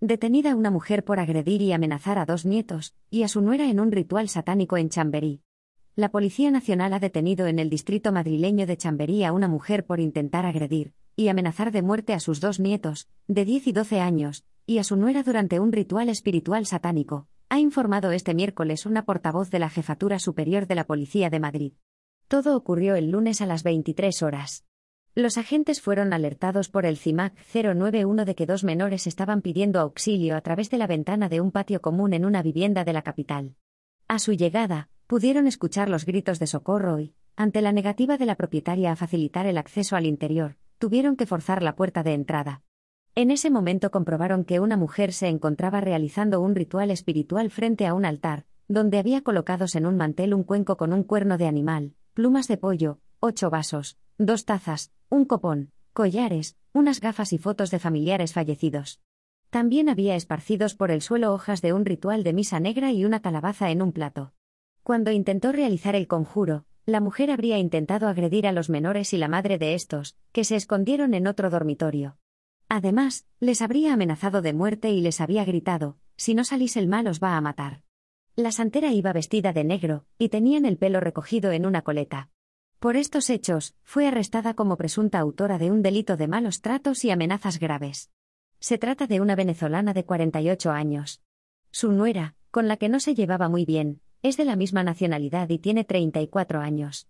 Detenida una mujer por agredir y amenazar a dos nietos, y a su nuera en un ritual satánico en Chamberí. La Policía Nacional ha detenido en el distrito madrileño de Chamberí a una mujer por intentar agredir y amenazar de muerte a sus dos nietos, de 10 y 12 años, y a su nuera durante un ritual espiritual satánico, ha informado este miércoles una portavoz de la Jefatura Superior de la Policía de Madrid. Todo ocurrió el lunes a las 23 horas. Los agentes fueron alertados por el CIMAC 091 de que dos menores estaban pidiendo auxilio a través de la ventana de un patio común en una vivienda de la capital. A su llegada, pudieron escuchar los gritos de socorro y, ante la negativa de la propietaria a facilitar el acceso al interior, tuvieron que forzar la puerta de entrada. En ese momento comprobaron que una mujer se encontraba realizando un ritual espiritual frente a un altar, donde había colocados en un mantel un cuenco con un cuerno de animal, plumas de pollo, ocho vasos, dos tazas, un copón, collares, unas gafas y fotos de familiares fallecidos. También había esparcidos por el suelo hojas de un ritual de misa negra y una calabaza en un plato. Cuando intentó realizar el conjuro, la mujer habría intentado agredir a los menores y la madre de estos, que se escondieron en otro dormitorio. Además, les habría amenazado de muerte y les había gritado, si no salís el mal os va a matar. La santera iba vestida de negro, y tenían el pelo recogido en una coleta. Por estos hechos, fue arrestada como presunta autora de un delito de malos tratos y amenazas graves. Se trata de una venezolana de 48 años. Su nuera, con la que no se llevaba muy bien, es de la misma nacionalidad y tiene 34 años.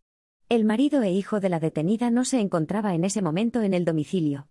El marido e hijo de la detenida no se encontraba en ese momento en el domicilio.